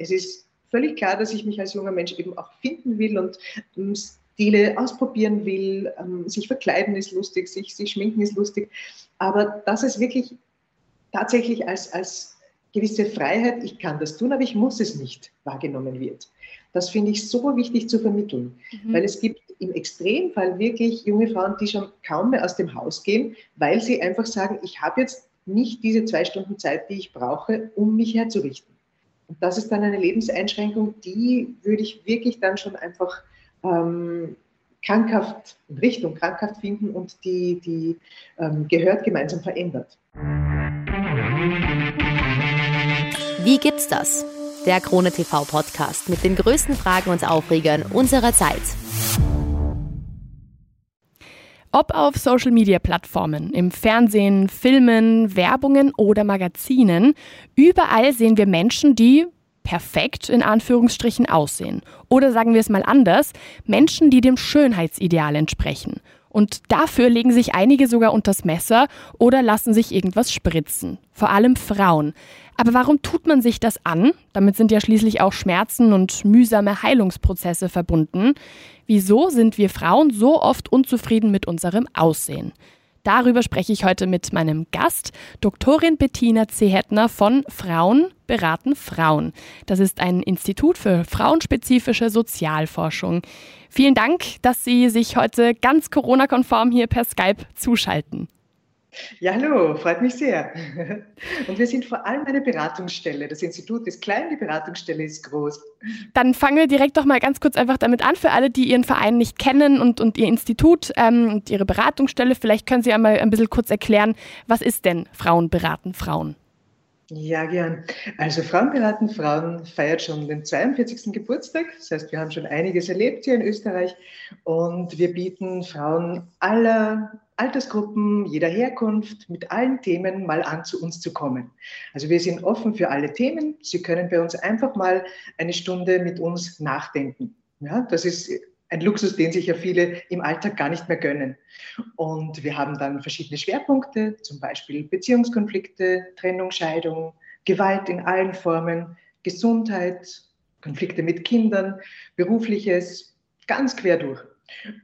es ist völlig klar, dass ich mich als junger Mensch eben auch finden will und ähm, Stile ausprobieren will. Ähm, sich verkleiden ist lustig, sich, sich schminken ist lustig. Aber dass es wirklich tatsächlich als, als gewisse Freiheit, ich kann das tun, aber ich muss es nicht, wahrgenommen wird. Das finde ich so wichtig zu vermitteln, mhm. weil es gibt im Extremfall wirklich junge Frauen, die schon kaum mehr aus dem Haus gehen, weil sie einfach sagen, ich habe jetzt nicht diese zwei Stunden Zeit, die ich brauche, um mich herzurichten. Und das ist dann eine Lebenseinschränkung, die würde ich wirklich dann schon einfach ähm, krankhaft, in Richtung krankhaft finden und die, die ähm, gehört gemeinsam verändert. Wie gibt's das? Der Krone TV Podcast mit den größten Fragen und Aufregern unserer Zeit. Ob auf Social-Media-Plattformen, im Fernsehen, Filmen, Werbungen oder Magazinen, überall sehen wir Menschen, die perfekt in Anführungsstrichen aussehen. Oder sagen wir es mal anders, Menschen, die dem Schönheitsideal entsprechen. Und dafür legen sich einige sogar unters Messer oder lassen sich irgendwas spritzen. Vor allem Frauen. Aber warum tut man sich das an? Damit sind ja schließlich auch Schmerzen und mühsame Heilungsprozesse verbunden. Wieso sind wir Frauen so oft unzufrieden mit unserem Aussehen? Darüber spreche ich heute mit meinem Gast, Doktorin Bettina Zehetner von Frauen beraten Frauen. Das ist ein Institut für frauenspezifische Sozialforschung. Vielen Dank, dass Sie sich heute ganz Corona-konform hier per Skype zuschalten. Ja, hallo, freut mich sehr. Und wir sind vor allem eine Beratungsstelle. Das Institut ist klein, die Beratungsstelle ist groß. Dann fangen wir direkt doch mal ganz kurz einfach damit an, für alle, die Ihren Verein nicht kennen und, und Ihr Institut ähm, und Ihre Beratungsstelle. Vielleicht können Sie einmal ein bisschen kurz erklären, was ist denn Frauen beraten Frauen? Ja, gern. Also Frauen beraten Frauen feiert schon den 42. Geburtstag. Das heißt, wir haben schon einiges erlebt hier in Österreich und wir bieten Frauen aller Altersgruppen, jeder Herkunft, mit allen Themen mal an zu uns zu kommen. Also wir sind offen für alle Themen. Sie können bei uns einfach mal eine Stunde mit uns nachdenken. Ja, das ist ein Luxus, den sich ja viele im Alltag gar nicht mehr gönnen. Und wir haben dann verschiedene Schwerpunkte, zum Beispiel Beziehungskonflikte, Trennung, Scheidung, Gewalt in allen Formen, Gesundheit, Konflikte mit Kindern, berufliches, ganz quer durch.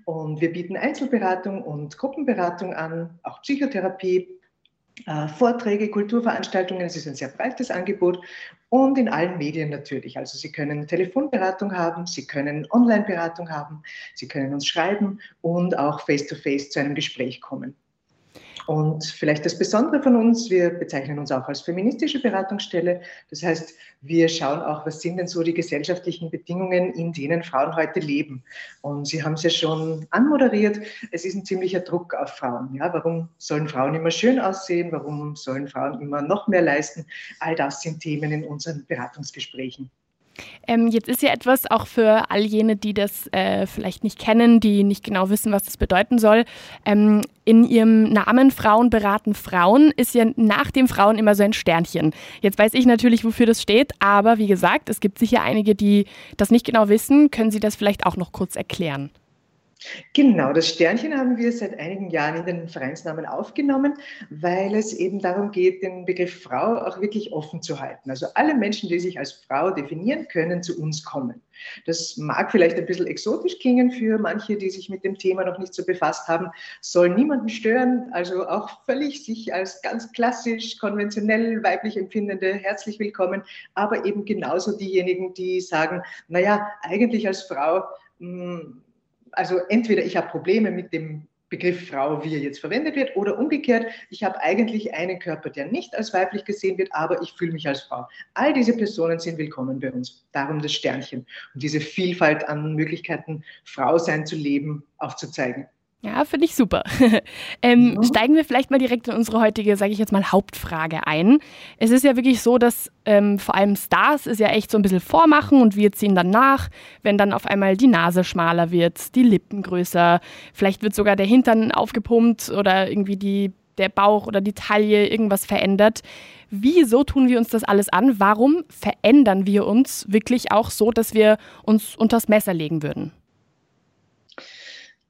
Und wir bieten Einzelberatung und Gruppenberatung an, auch Psychotherapie, Vorträge, Kulturveranstaltungen. Es ist ein sehr breites Angebot und in allen Medien natürlich. Also Sie können Telefonberatung haben, Sie können Onlineberatung haben, Sie können uns schreiben und auch face-to-face -face zu einem Gespräch kommen. Und vielleicht das Besondere von uns, wir bezeichnen uns auch als feministische Beratungsstelle. Das heißt, wir schauen auch, was sind denn so die gesellschaftlichen Bedingungen, in denen Frauen heute leben. Und Sie haben es ja schon anmoderiert, es ist ein ziemlicher Druck auf Frauen. Ja, warum sollen Frauen immer schön aussehen? Warum sollen Frauen immer noch mehr leisten? All das sind Themen in unseren Beratungsgesprächen. Ähm, jetzt ist ja etwas auch für all jene, die das äh, vielleicht nicht kennen, die nicht genau wissen, was das bedeuten soll. Ähm, in ihrem Namen Frauen beraten Frauen ist ja nach dem Frauen immer so ein Sternchen. Jetzt weiß ich natürlich, wofür das steht, aber wie gesagt, es gibt sicher einige, die das nicht genau wissen. Können Sie das vielleicht auch noch kurz erklären? Genau, das Sternchen haben wir seit einigen Jahren in den Vereinsnamen aufgenommen, weil es eben darum geht, den Begriff Frau auch wirklich offen zu halten. Also alle Menschen, die sich als Frau definieren können, zu uns kommen. Das mag vielleicht ein bisschen exotisch klingen für manche, die sich mit dem Thema noch nicht so befasst haben, soll niemanden stören, also auch völlig sich als ganz klassisch, konventionell weiblich empfindende herzlich willkommen, aber eben genauso diejenigen, die sagen, naja, eigentlich als Frau, mh, hm, also entweder ich habe Probleme mit dem Begriff Frau, wie er jetzt verwendet wird, oder umgekehrt, ich habe eigentlich einen Körper, der nicht als weiblich gesehen wird, aber ich fühle mich als Frau. All diese Personen sind willkommen bei uns. Darum das Sternchen und diese Vielfalt an Möglichkeiten, Frau sein zu leben, aufzuzeigen. Ja, finde ich super. ähm, ja. Steigen wir vielleicht mal direkt in unsere heutige, sage ich jetzt mal, Hauptfrage ein. Es ist ja wirklich so, dass ähm, vor allem Stars ist ja echt so ein bisschen vormachen und wir ziehen dann nach, wenn dann auf einmal die Nase schmaler wird, die Lippen größer, vielleicht wird sogar der Hintern aufgepumpt oder irgendwie die, der Bauch oder die Taille irgendwas verändert. Wieso tun wir uns das alles an? Warum verändern wir uns wirklich auch so, dass wir uns unters Messer legen würden?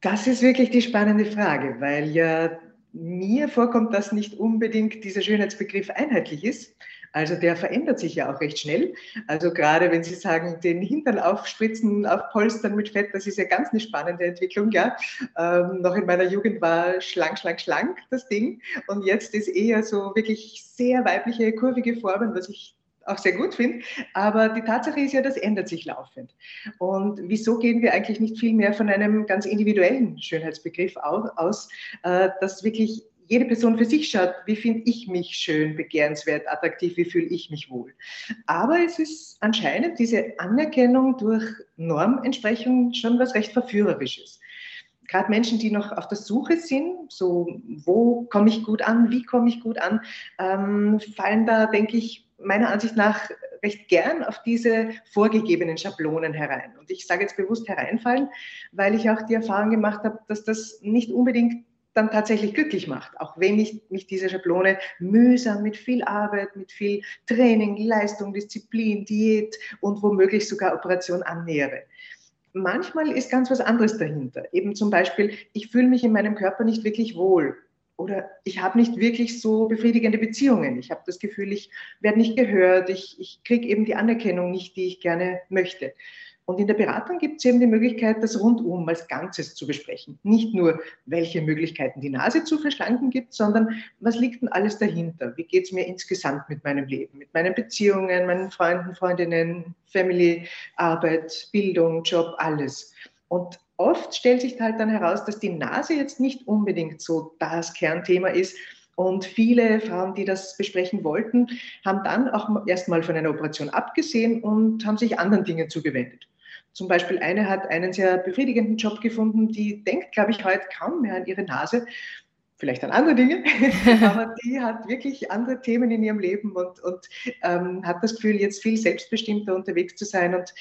Das ist wirklich die spannende Frage, weil ja mir vorkommt, dass nicht unbedingt dieser Schönheitsbegriff einheitlich ist. Also der verändert sich ja auch recht schnell. Also gerade wenn Sie sagen, den Hintern aufspritzen, aufpolstern mit Fett, das ist ja ganz eine spannende Entwicklung. Ja. Ähm, noch in meiner Jugend war schlank, schlank, schlank das Ding. Und jetzt ist eher so wirklich sehr weibliche, kurvige Formen, was ich auch sehr gut finde. Aber die Tatsache ist ja, das ändert sich laufend. Und wieso gehen wir eigentlich nicht viel mehr von einem ganz individuellen Schönheitsbegriff aus, äh, dass wirklich jede Person für sich schaut, wie finde ich mich schön, begehrenswert, attraktiv, wie fühle ich mich wohl. Aber es ist anscheinend diese Anerkennung durch Normentsprechung schon was recht Verführerisches gerade Menschen, die noch auf der Suche sind, so wo komme ich gut an, wie komme ich gut an, ähm, fallen da, denke ich, meiner Ansicht nach recht gern auf diese vorgegebenen Schablonen herein. Und ich sage jetzt bewusst hereinfallen, weil ich auch die Erfahrung gemacht habe, dass das nicht unbedingt dann tatsächlich glücklich macht, auch wenn ich mich diese Schablone mühsam mit viel Arbeit, mit viel Training, Leistung, Disziplin, Diät und womöglich sogar Operation annähere. Manchmal ist ganz was anderes dahinter. Eben zum Beispiel, ich fühle mich in meinem Körper nicht wirklich wohl oder ich habe nicht wirklich so befriedigende Beziehungen. Ich habe das Gefühl, ich werde nicht gehört, ich, ich kriege eben die Anerkennung nicht, die ich gerne möchte. Und in der Beratung gibt es eben die Möglichkeit, das rundum als Ganzes zu besprechen. Nicht nur, welche Möglichkeiten die Nase zu verschlanken gibt, sondern was liegt denn alles dahinter? Wie geht es mir insgesamt mit meinem Leben, mit meinen Beziehungen, meinen Freunden, Freundinnen, Family, Arbeit, Bildung, Job, alles. Und oft stellt sich halt dann heraus, dass die Nase jetzt nicht unbedingt so das Kernthema ist. Und viele Frauen, die das besprechen wollten, haben dann auch erstmal von einer Operation abgesehen und haben sich anderen Dingen zugewendet. Zum Beispiel eine hat einen sehr befriedigenden Job gefunden, die denkt, glaube ich, heute kaum mehr an ihre Nase vielleicht an andere Dinge, aber die hat wirklich andere Themen in ihrem Leben und, und ähm, hat das Gefühl, jetzt viel selbstbestimmter unterwegs zu sein. Und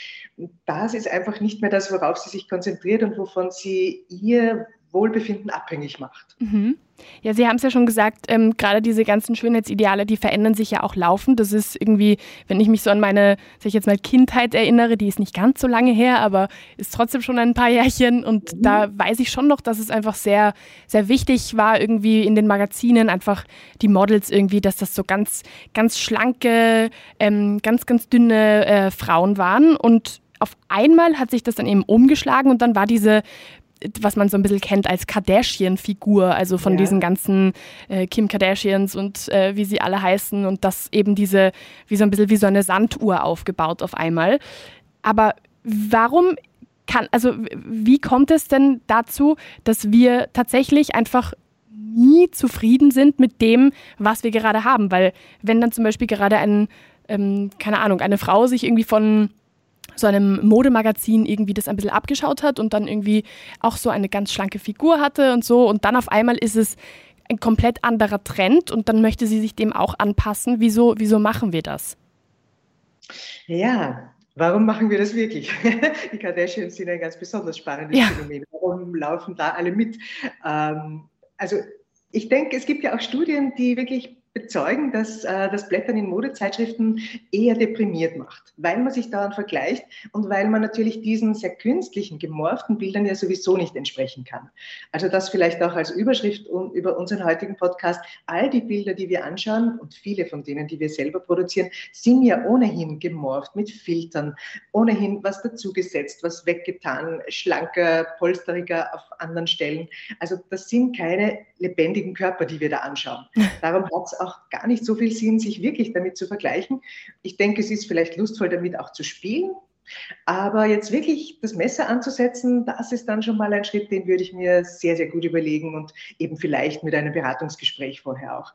das ist einfach nicht mehr das, worauf sie sich konzentriert und wovon sie ihr Wohlbefinden abhängig macht. Mhm. Ja, Sie haben es ja schon gesagt, ähm, gerade diese ganzen Schönheitsideale, die verändern sich ja auch laufend. Das ist irgendwie, wenn ich mich so an meine, sag ich jetzt mal, Kindheit erinnere, die ist nicht ganz so lange her, aber ist trotzdem schon ein paar Jährchen. Und mhm. da weiß ich schon noch, dass es einfach sehr, sehr wichtig war, irgendwie in den Magazinen einfach die Models irgendwie, dass das so ganz, ganz schlanke, ähm, ganz, ganz dünne äh, Frauen waren. Und auf einmal hat sich das dann eben umgeschlagen und dann war diese was man so ein bisschen kennt als Kardashian-Figur, also von ja. diesen ganzen äh, Kim Kardashians und äh, wie sie alle heißen und das eben diese, wie so ein bisschen wie so eine Sanduhr aufgebaut auf einmal. Aber warum kann, also wie kommt es denn dazu, dass wir tatsächlich einfach nie zufrieden sind mit dem, was wir gerade haben? Weil wenn dann zum Beispiel gerade ein, ähm, keine Ahnung, eine Frau sich irgendwie von so einem Modemagazin irgendwie das ein bisschen abgeschaut hat und dann irgendwie auch so eine ganz schlanke Figur hatte und so. Und dann auf einmal ist es ein komplett anderer Trend und dann möchte sie sich dem auch anpassen. Wieso, wieso machen wir das? Ja, warum machen wir das wirklich? Die Kardashians sind ein ganz besonders spannendes ja. Phänomen. Warum laufen da alle mit? Ähm, also ich denke, es gibt ja auch Studien, die wirklich bezeugen, dass äh, das Blättern in Modezeitschriften eher deprimiert macht, weil man sich daran vergleicht und weil man natürlich diesen sehr künstlichen, gemorften Bildern ja sowieso nicht entsprechen kann. Also das vielleicht auch als Überschrift über unseren heutigen Podcast. All die Bilder, die wir anschauen und viele von denen, die wir selber produzieren, sind ja ohnehin gemorft mit Filtern, ohnehin was dazugesetzt, was weggetan, schlanker, polsteriger auf anderen Stellen. Also das sind keine lebendigen Körper, die wir da anschauen. Darum hat es auch gar nicht so viel Sinn, sich wirklich damit zu vergleichen. Ich denke, es ist vielleicht lustvoll, damit auch zu spielen. Aber jetzt wirklich das Messer anzusetzen, das ist dann schon mal ein Schritt, den würde ich mir sehr, sehr gut überlegen und eben vielleicht mit einem Beratungsgespräch vorher auch.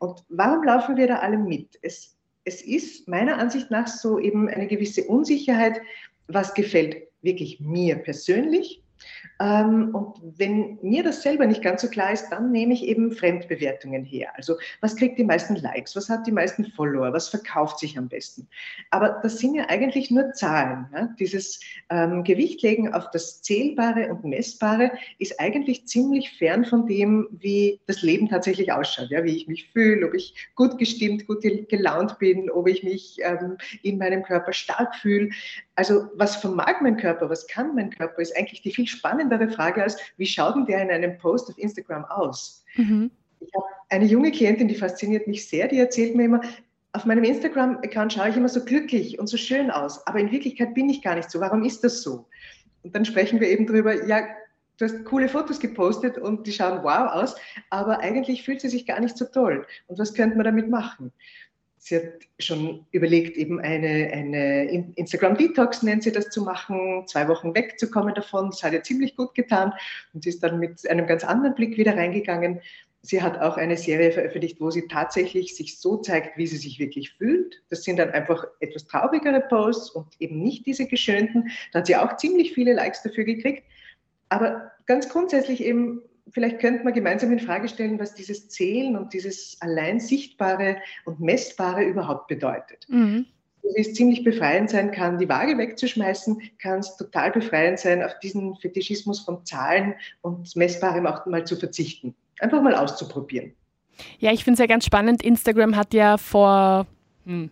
Und warum laufen wir da alle mit? Es, es ist meiner Ansicht nach so eben eine gewisse Unsicherheit, was gefällt wirklich mir persönlich und wenn mir das selber nicht ganz so klar ist, dann nehme ich eben Fremdbewertungen her. Also was kriegt die meisten Likes, was hat die meisten Follower, was verkauft sich am besten. Aber das sind ja eigentlich nur Zahlen. Ja? Dieses ähm, Gewichtlegen auf das Zählbare und Messbare ist eigentlich ziemlich fern von dem, wie das Leben tatsächlich ausschaut, ja? wie ich mich fühle, ob ich gut gestimmt, gut gelaunt bin, ob ich mich ähm, in meinem Körper stark fühle. Also was vermag mein Körper, was kann mein Körper, ist eigentlich die viel spannendere Frage als, wie schaut denn der in einem Post auf Instagram aus? Mhm. Ich habe eine junge Klientin, die fasziniert mich sehr, die erzählt mir immer, auf meinem Instagram-Account schaue ich immer so glücklich und so schön aus, aber in Wirklichkeit bin ich gar nicht so. Warum ist das so? Und dann sprechen wir eben darüber, ja, du hast coole Fotos gepostet und die schauen wow aus, aber eigentlich fühlt sie sich gar nicht so toll. Und was könnte man damit machen? Sie hat schon überlegt, eben eine, eine Instagram-Detox, nennt sie das, zu machen, zwei Wochen wegzukommen davon. Das hat ihr ziemlich gut getan und sie ist dann mit einem ganz anderen Blick wieder reingegangen. Sie hat auch eine Serie veröffentlicht, wo sie tatsächlich sich so zeigt, wie sie sich wirklich fühlt. Das sind dann einfach etwas traurigere Posts und eben nicht diese geschönten. Da hat sie auch ziemlich viele Likes dafür gekriegt. Aber ganz grundsätzlich eben, vielleicht könnte man gemeinsam in Frage stellen, was dieses Zählen und dieses allein Sichtbare und Messbare überhaupt bedeutet. Mhm. Wie es ziemlich befreiend sein kann, die Waage wegzuschmeißen, kann es total befreiend sein, auf diesen Fetischismus von Zahlen und Messbarem auch mal zu verzichten. Einfach mal auszuprobieren. Ja, ich finde es ja ganz spannend. Instagram hat ja vor hm,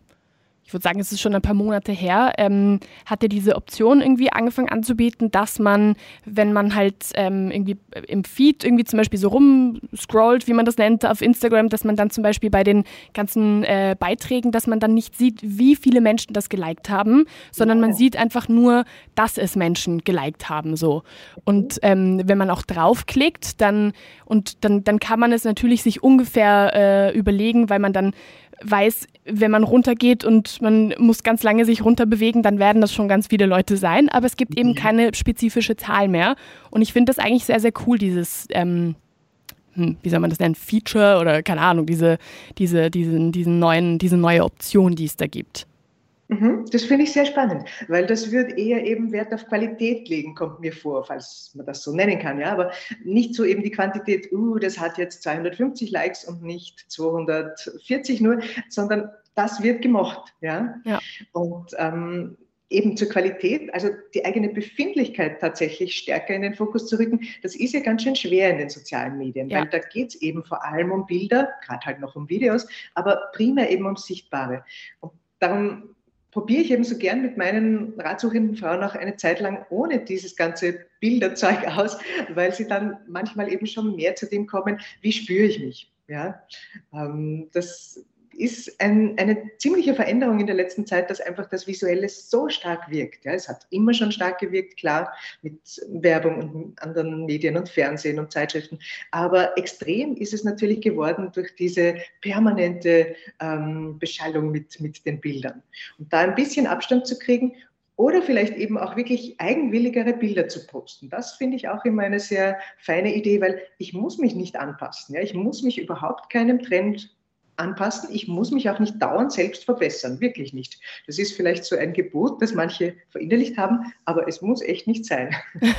ich würde sagen, es ist schon ein paar Monate her, ähm, hat er diese Option irgendwie angefangen anzubieten, dass man, wenn man halt ähm, irgendwie im Feed irgendwie zum Beispiel so rumscrollt, wie man das nennt, auf Instagram, dass man dann zum Beispiel bei den ganzen äh, Beiträgen, dass man dann nicht sieht, wie viele Menschen das geliked haben, sondern man sieht einfach nur, dass es Menschen geliked haben. So. Und ähm, wenn man auch draufklickt, dann und dann, dann kann man es natürlich sich ungefähr äh, überlegen, weil man dann weiß, wenn man runtergeht und man muss ganz lange sich runterbewegen, dann werden das schon ganz viele Leute sein. Aber es gibt eben mhm. keine spezifische Zahl mehr. Und ich finde das eigentlich sehr, sehr cool, dieses, ähm, hm, wie soll man das nennen, Feature oder keine Ahnung, diese, diese, diesen, diesen neuen, diese neue Option, die es da gibt. Mhm, das finde ich sehr spannend, weil das wird eher eben Wert auf Qualität legen, kommt mir vor, falls man das so nennen kann, ja, aber nicht so eben die Quantität, uh, das hat jetzt 250 Likes und nicht 240 nur, sondern das wird gemocht, ja. ja. Und ähm, eben zur Qualität, also die eigene Befindlichkeit tatsächlich stärker in den Fokus zu rücken, das ist ja ganz schön schwer in den sozialen Medien, ja. weil da geht es eben vor allem um Bilder, gerade halt noch um Videos, aber primär eben um Sichtbare. Und darum probiere ich eben so gern mit meinen ratsuchenden Frauen auch eine Zeit lang ohne dieses ganze Bilderzeug aus, weil sie dann manchmal eben schon mehr zu dem kommen, wie spüre ich mich. Ja, ähm, das ist ein, eine ziemliche Veränderung in der letzten Zeit, dass einfach das Visuelle so stark wirkt. Ja, es hat immer schon stark gewirkt, klar, mit Werbung und anderen Medien und Fernsehen und Zeitschriften. Aber extrem ist es natürlich geworden durch diese permanente ähm, Beschallung mit, mit den Bildern. Und da ein bisschen Abstand zu kriegen oder vielleicht eben auch wirklich eigenwilligere Bilder zu posten. Das finde ich auch immer eine sehr feine Idee, weil ich muss mich nicht anpassen. Ja? Ich muss mich überhaupt keinem Trend anpassen. Ich muss mich auch nicht dauernd selbst verbessern, wirklich nicht. Das ist vielleicht so ein Gebot, das manche verinnerlicht haben, aber es muss echt nicht sein.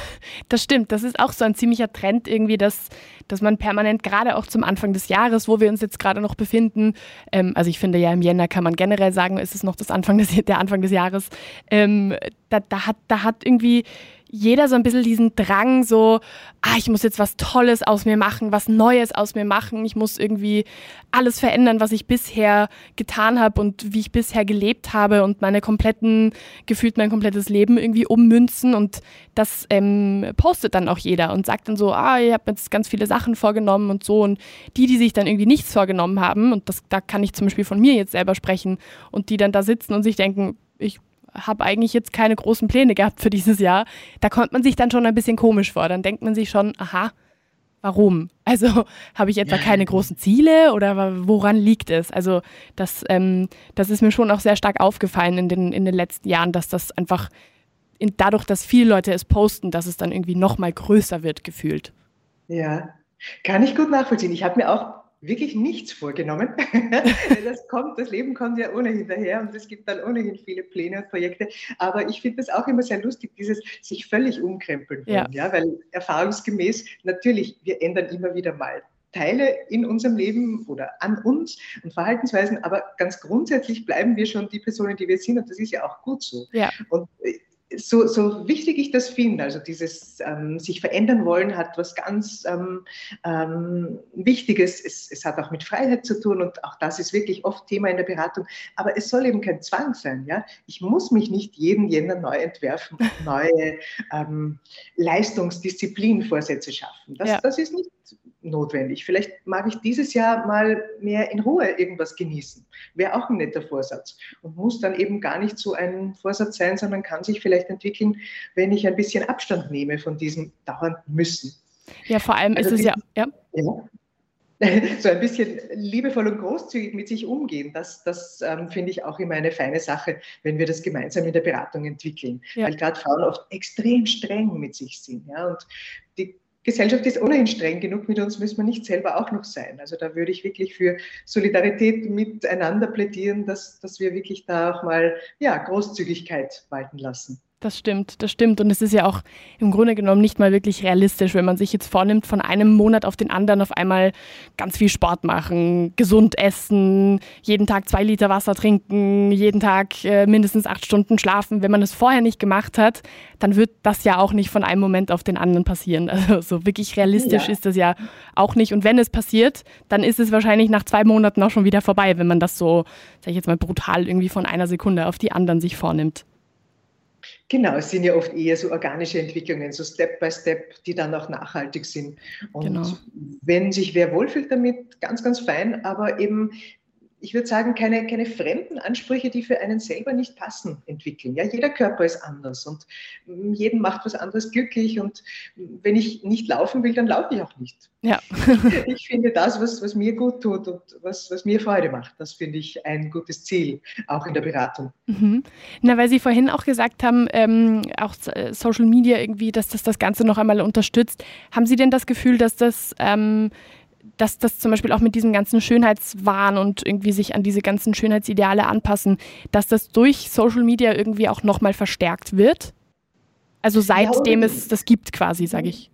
Das stimmt, das ist auch so ein ziemlicher Trend irgendwie, dass, dass man permanent, gerade auch zum Anfang des Jahres, wo wir uns jetzt gerade noch befinden, ähm, also ich finde ja im Jänner kann man generell sagen, ist es noch das Anfang des, der Anfang des Jahres, ähm, da, da, hat, da hat irgendwie jeder so ein bisschen diesen Drang, so, ah, ich muss jetzt was Tolles aus mir machen, was Neues aus mir machen. Ich muss irgendwie alles verändern, was ich bisher getan habe und wie ich bisher gelebt habe und meine kompletten, gefühlt mein komplettes Leben irgendwie ummünzen. Und das ähm, postet dann auch jeder und sagt dann so, ah, ich habe jetzt ganz viele Sachen vorgenommen und so. Und die, die sich dann irgendwie nichts vorgenommen haben, und das, da kann ich zum Beispiel von mir jetzt selber sprechen, und die dann da sitzen und sich denken, ich habe eigentlich jetzt keine großen Pläne gehabt für dieses Jahr. Da kommt man sich dann schon ein bisschen komisch vor. Dann denkt man sich schon, aha, warum? Also habe ich etwa keine großen Ziele oder woran liegt es? Also das, ähm, das ist mir schon auch sehr stark aufgefallen in den, in den letzten Jahren, dass das einfach in, dadurch, dass viele Leute es posten, dass es dann irgendwie noch mal größer wird gefühlt. Ja, kann ich gut nachvollziehen. Ich habe mir auch wirklich nichts vorgenommen. das kommt, das Leben kommt ja ohnehin daher und es gibt dann ohnehin viele Pläne und Projekte. Aber ich finde das auch immer sehr lustig, dieses sich völlig umkrempeln. Ja. ja, weil erfahrungsgemäß natürlich, wir ändern immer wieder mal Teile in unserem Leben oder an uns und Verhaltensweisen, aber ganz grundsätzlich bleiben wir schon die Personen, die wir sind und das ist ja auch gut so. Ja. Und äh, so, so wichtig ich das finde, also dieses ähm, sich verändern wollen hat was ganz ähm, ähm, Wichtiges. Es, es, hat auch mit Freiheit zu tun und auch das ist wirklich oft Thema in der Beratung. Aber es soll eben kein Zwang sein. Ja? Ich muss mich nicht jeden Jänner neu entwerfen neue ähm, Leistungsdisziplinvorsätze schaffen. Das, ja. das ist nicht notwendig. Vielleicht mag ich dieses Jahr mal mehr in Ruhe irgendwas genießen. Wäre auch ein netter Vorsatz und muss dann eben gar nicht so ein Vorsatz sein, sondern kann sich vielleicht entwickeln, wenn ich ein bisschen Abstand nehme von diesem dauernd müssen. Ja, vor allem also ist es ja, ja. ja. so ein bisschen liebevoll und großzügig mit sich umgehen, das, das ähm, finde ich auch immer eine feine Sache, wenn wir das gemeinsam in der Beratung entwickeln. Ja. Weil gerade Frauen oft extrem streng mit sich sind. Ja? Und die Gesellschaft ist ohnehin streng genug mit uns, müssen wir nicht selber auch noch sein. Also da würde ich wirklich für Solidarität miteinander plädieren, dass, dass wir wirklich da auch mal ja, Großzügigkeit walten lassen. Das stimmt, das stimmt. Und es ist ja auch im Grunde genommen nicht mal wirklich realistisch, wenn man sich jetzt vornimmt, von einem Monat auf den anderen auf einmal ganz viel Sport machen, gesund essen, jeden Tag zwei Liter Wasser trinken, jeden Tag äh, mindestens acht Stunden schlafen. Wenn man es vorher nicht gemacht hat, dann wird das ja auch nicht von einem Moment auf den anderen passieren. Also so wirklich realistisch ja. ist das ja auch nicht. Und wenn es passiert, dann ist es wahrscheinlich nach zwei Monaten auch schon wieder vorbei, wenn man das so, sag ich jetzt mal, brutal irgendwie von einer Sekunde auf die anderen sich vornimmt. Genau, es sind ja oft eher so organische Entwicklungen, so Step by Step, die dann auch nachhaltig sind. Und genau. wenn sich wer wohlfühlt damit, ganz, ganz fein, aber eben ich würde sagen, keine, keine fremden Ansprüche, die für einen selber nicht passen, entwickeln. Ja, jeder Körper ist anders und mm, jeden macht was anderes glücklich. Und wenn ich nicht laufen will, dann laufe ich auch nicht. Ja. ich finde das, was, was mir gut tut und was, was mir Freude macht, das finde ich ein gutes Ziel, auch in der Beratung. Mhm. Na, weil Sie vorhin auch gesagt haben, ähm, auch äh, Social Media irgendwie, dass das das Ganze noch einmal unterstützt. Haben Sie denn das Gefühl, dass das ähm, dass das zum Beispiel auch mit diesem ganzen Schönheitswahn und irgendwie sich an diese ganzen Schönheitsideale anpassen, dass das durch Social Media irgendwie auch nochmal verstärkt wird? Also seitdem ja, es das gibt quasi, sage ich.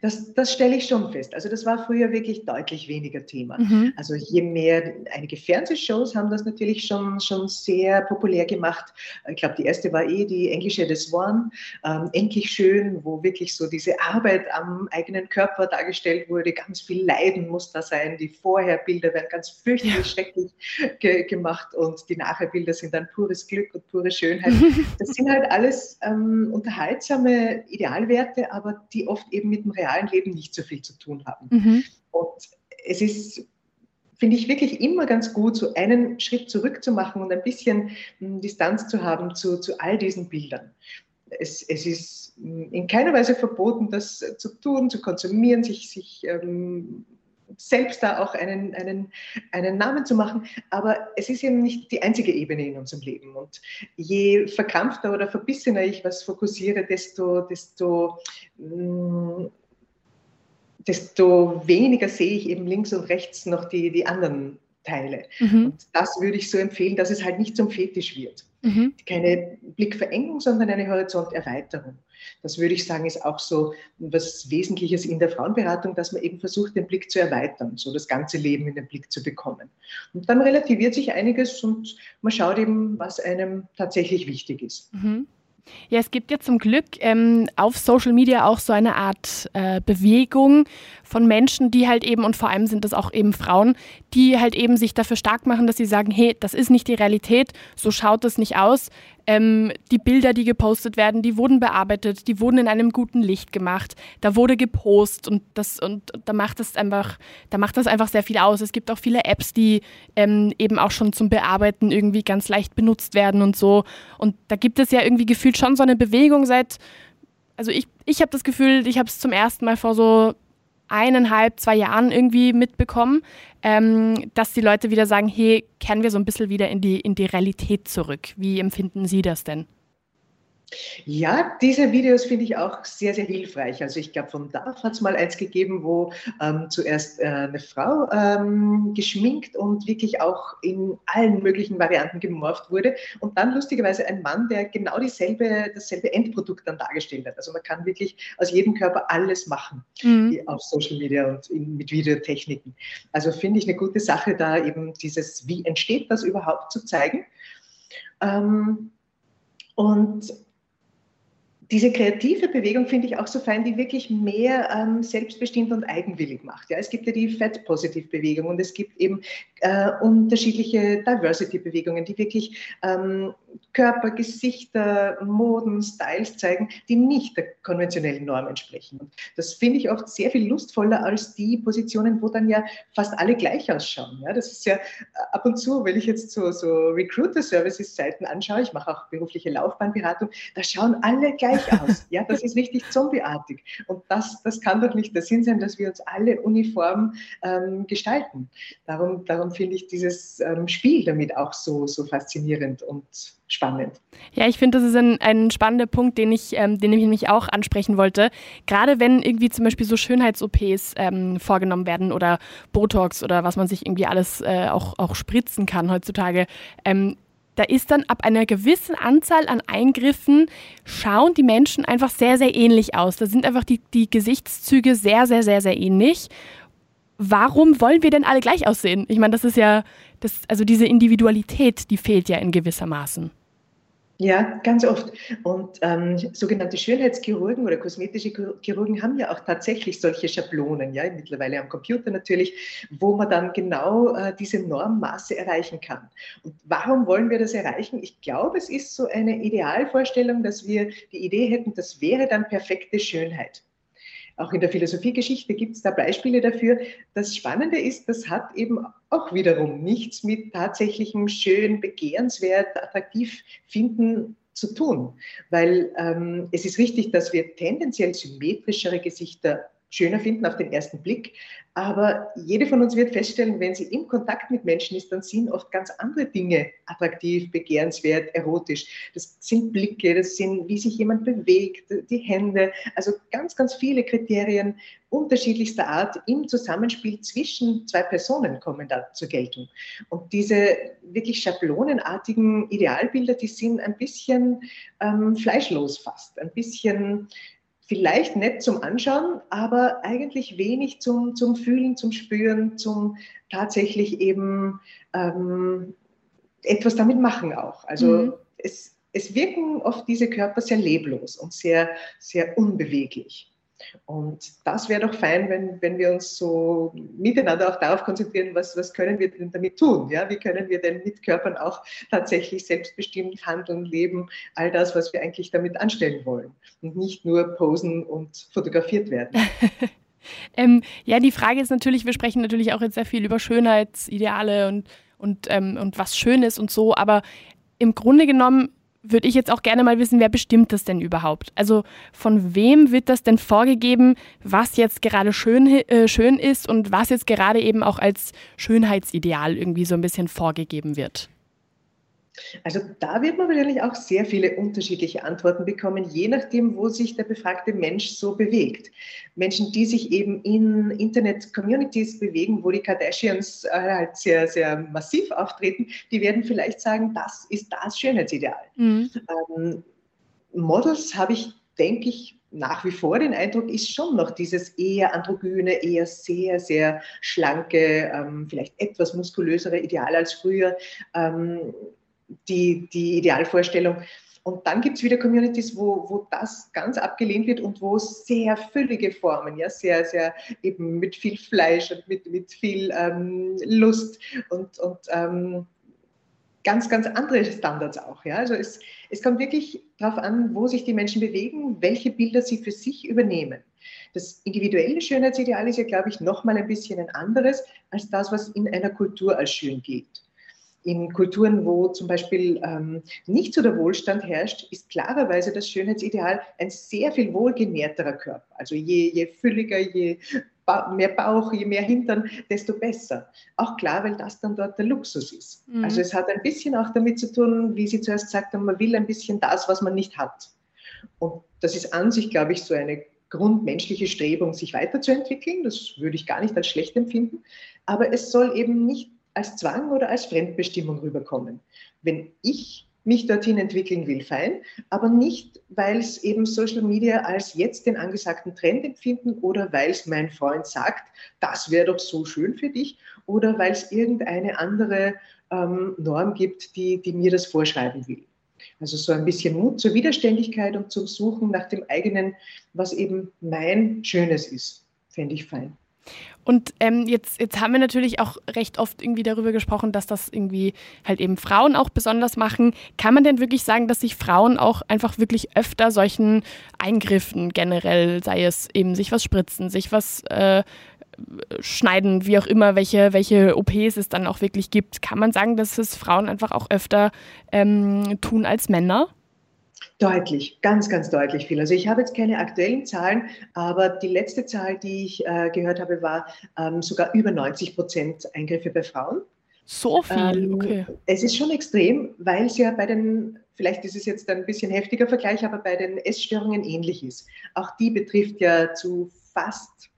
Das, das stelle ich schon fest. Also das war früher wirklich deutlich weniger Thema. Mhm. Also je mehr, einige Fernsehshows haben das natürlich schon, schon sehr populär gemacht. Ich glaube, die erste war eh die englische The Swan, ähm, Endlich schön, wo wirklich so diese Arbeit am eigenen Körper dargestellt wurde. Ganz viel Leiden muss da sein. Die Vorherbilder werden ganz fürchterlich ja. schrecklich ge gemacht und die Nachherbilder sind dann pures Glück und pure Schönheit. Das sind halt alles ähm, unterhaltsame Idealwerte, aber die oft eben mit dem realen Leben nicht so viel zu tun haben. Mhm. Und es ist, finde ich, wirklich immer ganz gut, so einen Schritt zurück zu machen und ein bisschen hm, Distanz zu haben zu, zu all diesen Bildern. Es, es, ist hm, in keiner Weise verboten, das zu tun, zu konsumieren, sich, sich ähm, selbst da auch einen, einen, einen Namen zu machen. Aber es ist eben nicht die einzige Ebene in unserem Leben. Und je verkrampfter oder verbissener ich was fokussiere, desto, desto mh, hm, desto weniger sehe ich eben links und rechts noch die, die anderen Teile. Mhm. Und das würde ich so empfehlen, dass es halt nicht zum Fetisch wird. Mhm. Keine Blickverengung, sondern eine Horizonterweiterung. Das würde ich sagen, ist auch so was Wesentliches in der Frauenberatung, dass man eben versucht, den Blick zu erweitern, so das ganze Leben in den Blick zu bekommen. Und dann relativiert sich einiges und man schaut eben, was einem tatsächlich wichtig ist. Mhm. Ja, es gibt ja zum Glück ähm, auf Social Media auch so eine Art äh, Bewegung von Menschen, die halt eben, und vor allem sind das auch eben Frauen, die halt eben sich dafür stark machen, dass sie sagen, hey, das ist nicht die Realität, so schaut das nicht aus. Ähm, die Bilder, die gepostet werden, die wurden bearbeitet, die wurden in einem guten Licht gemacht. Da wurde gepostet und das und da macht das einfach, da macht das einfach sehr viel aus. Es gibt auch viele Apps, die ähm, eben auch schon zum Bearbeiten irgendwie ganz leicht benutzt werden und so. Und da gibt es ja irgendwie gefühlt schon so eine Bewegung seit, also ich, ich habe das Gefühl, ich habe es zum ersten Mal vor so eineinhalb, zwei Jahren irgendwie mitbekommen, ähm, dass die Leute wieder sagen, hey, kehren wir so ein bisschen wieder in die, in die Realität zurück. Wie empfinden Sie das denn? Ja, diese Videos finde ich auch sehr, sehr hilfreich. Also ich glaube, von DAF hat es mal eins gegeben, wo ähm, zuerst äh, eine Frau ähm, geschminkt und wirklich auch in allen möglichen Varianten gemorpht wurde und dann lustigerweise ein Mann, der genau dieselbe, dasselbe Endprodukt dann dargestellt hat. Also man kann wirklich aus jedem Körper alles machen mhm. auf Social Media und in, mit Videotechniken. Also finde ich eine gute Sache, da eben dieses, wie entsteht das überhaupt zu zeigen. Ähm, und diese kreative Bewegung finde ich auch so fein, die wirklich mehr ähm, selbstbestimmt und eigenwillig macht. Ja, es gibt ja die Fat-Positive-Bewegung und es gibt eben äh, unterschiedliche Diversity-Bewegungen, die wirklich ähm, Körper, Gesichter, Moden, Styles zeigen, die nicht der konventionellen Norm entsprechen. Und das finde ich oft sehr viel lustvoller als die Positionen, wo dann ja fast alle gleich ausschauen. Ja, das ist ja äh, ab und zu, wenn ich jetzt so, so Recruiter-Services-Seiten anschaue, ich mache auch berufliche Laufbahnberatung, da schauen alle gleich aus. Ja, das ist richtig zombieartig. Und das, das kann doch nicht der Sinn sein, dass wir uns alle uniform ähm, gestalten. Darum, darum finde ich dieses ähm, Spiel damit auch so, so faszinierend und spannend. Ja, ich finde, das ist ein, ein spannender Punkt, den ich, ähm, den ich nämlich auch ansprechen wollte. Gerade wenn irgendwie zum Beispiel so Schönheits-OPs ähm, vorgenommen werden oder Botox oder was man sich irgendwie alles äh, auch, auch spritzen kann heutzutage. Ähm, da ist dann ab einer gewissen Anzahl an Eingriffen, schauen die Menschen einfach sehr, sehr ähnlich aus. Da sind einfach die, die Gesichtszüge sehr, sehr, sehr, sehr ähnlich. Warum wollen wir denn alle gleich aussehen? Ich meine, das ist ja, das, also diese Individualität, die fehlt ja in gewisser Maßen. Ja, ganz oft. Und ähm, sogenannte Schönheitschirurgen oder kosmetische Chirurgen haben ja auch tatsächlich solche Schablonen, ja, mittlerweile am Computer natürlich, wo man dann genau äh, diese Normmaße erreichen kann. Und warum wollen wir das erreichen? Ich glaube, es ist so eine Idealvorstellung, dass wir die Idee hätten, das wäre dann perfekte Schönheit. Auch in der Philosophiegeschichte gibt es da Beispiele dafür. Das Spannende ist, das hat eben auch wiederum nichts mit tatsächlichem schön, begehrenswert, attraktiv finden zu tun, weil ähm, es ist richtig, dass wir tendenziell symmetrischere Gesichter schöner finden auf den ersten Blick. Aber jede von uns wird feststellen, wenn sie im Kontakt mit Menschen ist, dann sind oft ganz andere Dinge attraktiv, begehrenswert, erotisch. Das sind Blicke, das sind, wie sich jemand bewegt, die Hände. Also ganz, ganz viele Kriterien unterschiedlichster Art im Zusammenspiel zwischen zwei Personen kommen da zur Geltung. Und diese wirklich schablonenartigen Idealbilder, die sind ein bisschen ähm, fleischlos fast, ein bisschen vielleicht nett zum Anschauen, aber eigentlich wenig zum, zum Fühlen, zum Spüren, zum tatsächlich eben ähm, etwas damit machen auch. Also mhm. es, es wirken oft diese Körper sehr leblos und sehr, sehr unbeweglich. Und das wäre doch fein, wenn, wenn wir uns so miteinander auch darauf konzentrieren, was, was können wir denn damit tun? Ja? Wie können wir denn mit Körpern auch tatsächlich selbstbestimmt handeln, leben, all das, was wir eigentlich damit anstellen wollen und nicht nur posen und fotografiert werden. ähm, ja, die Frage ist natürlich, wir sprechen natürlich auch jetzt sehr viel über Schönheitsideale und, und, ähm, und was schön ist und so, aber im Grunde genommen würde ich jetzt auch gerne mal wissen, wer bestimmt das denn überhaupt? Also von wem wird das denn vorgegeben, was jetzt gerade schön, äh, schön ist und was jetzt gerade eben auch als Schönheitsideal irgendwie so ein bisschen vorgegeben wird? Also da wird man wahrscheinlich auch sehr viele unterschiedliche Antworten bekommen, je nachdem, wo sich der befragte Mensch so bewegt. Menschen, die sich eben in Internet-Communities bewegen, wo die Kardashians äh, halt sehr, sehr massiv auftreten, die werden vielleicht sagen, das ist das Schönheitsideal. Mhm. Ähm, Models habe ich, denke ich, nach wie vor den Eindruck, ist schon noch dieses eher androgyne, eher sehr, sehr schlanke, ähm, vielleicht etwas muskulösere Ideal als früher. Ähm, die, die Idealvorstellung. Und dann gibt es wieder Communities, wo, wo das ganz abgelehnt wird und wo sehr füllige Formen, ja, sehr, sehr eben mit viel Fleisch und mit, mit viel ähm, Lust und, und ähm, ganz, ganz andere Standards auch. Ja. Also es, es kommt wirklich darauf an, wo sich die Menschen bewegen, welche Bilder sie für sich übernehmen. Das individuelle Schönheitsideal ist ja, glaube ich, nochmal ein bisschen ein anderes als das, was in einer Kultur als schön gilt in Kulturen, wo zum Beispiel ähm, nicht so der Wohlstand herrscht, ist klarerweise das Schönheitsideal ein sehr viel wohlgenährterer Körper. Also je, je fülliger, je mehr Bauch, je mehr Hintern, desto besser. Auch klar, weil das dann dort der Luxus ist. Mhm. Also es hat ein bisschen auch damit zu tun, wie Sie zuerst sagten, man will ein bisschen das, was man nicht hat. Und das ist an sich, glaube ich, so eine grundmenschliche Strebung, sich weiterzuentwickeln. Das würde ich gar nicht als schlecht empfinden. Aber es soll eben nicht als Zwang oder als Fremdbestimmung rüberkommen. Wenn ich mich dorthin entwickeln will, fein, aber nicht, weil es eben Social Media als jetzt den angesagten Trend empfinden oder weil es mein Freund sagt, das wäre doch so schön für dich oder weil es irgendeine andere ähm, Norm gibt, die, die mir das vorschreiben will. Also so ein bisschen Mut zur Widerständigkeit und zum Suchen nach dem eigenen, was eben mein Schönes ist, fände ich fein. Und ähm, jetzt, jetzt haben wir natürlich auch recht oft irgendwie darüber gesprochen, dass das irgendwie halt eben Frauen auch besonders machen. Kann man denn wirklich sagen, dass sich Frauen auch einfach wirklich öfter solchen Eingriffen generell, sei es eben sich was spritzen, sich was äh, schneiden, wie auch immer, welche, welche OPs es dann auch wirklich gibt, kann man sagen, dass es Frauen einfach auch öfter ähm, tun als Männer? Deutlich, ganz, ganz deutlich viel. Also ich habe jetzt keine aktuellen Zahlen, aber die letzte Zahl, die ich äh, gehört habe, war ähm, sogar über 90 Prozent Eingriffe bei Frauen. So viel, ähm, okay. Es ist schon extrem, weil es ja bei den, vielleicht ist es jetzt ein bisschen heftiger Vergleich, aber bei den Essstörungen ähnlich ist. Auch die betrifft ja zu fast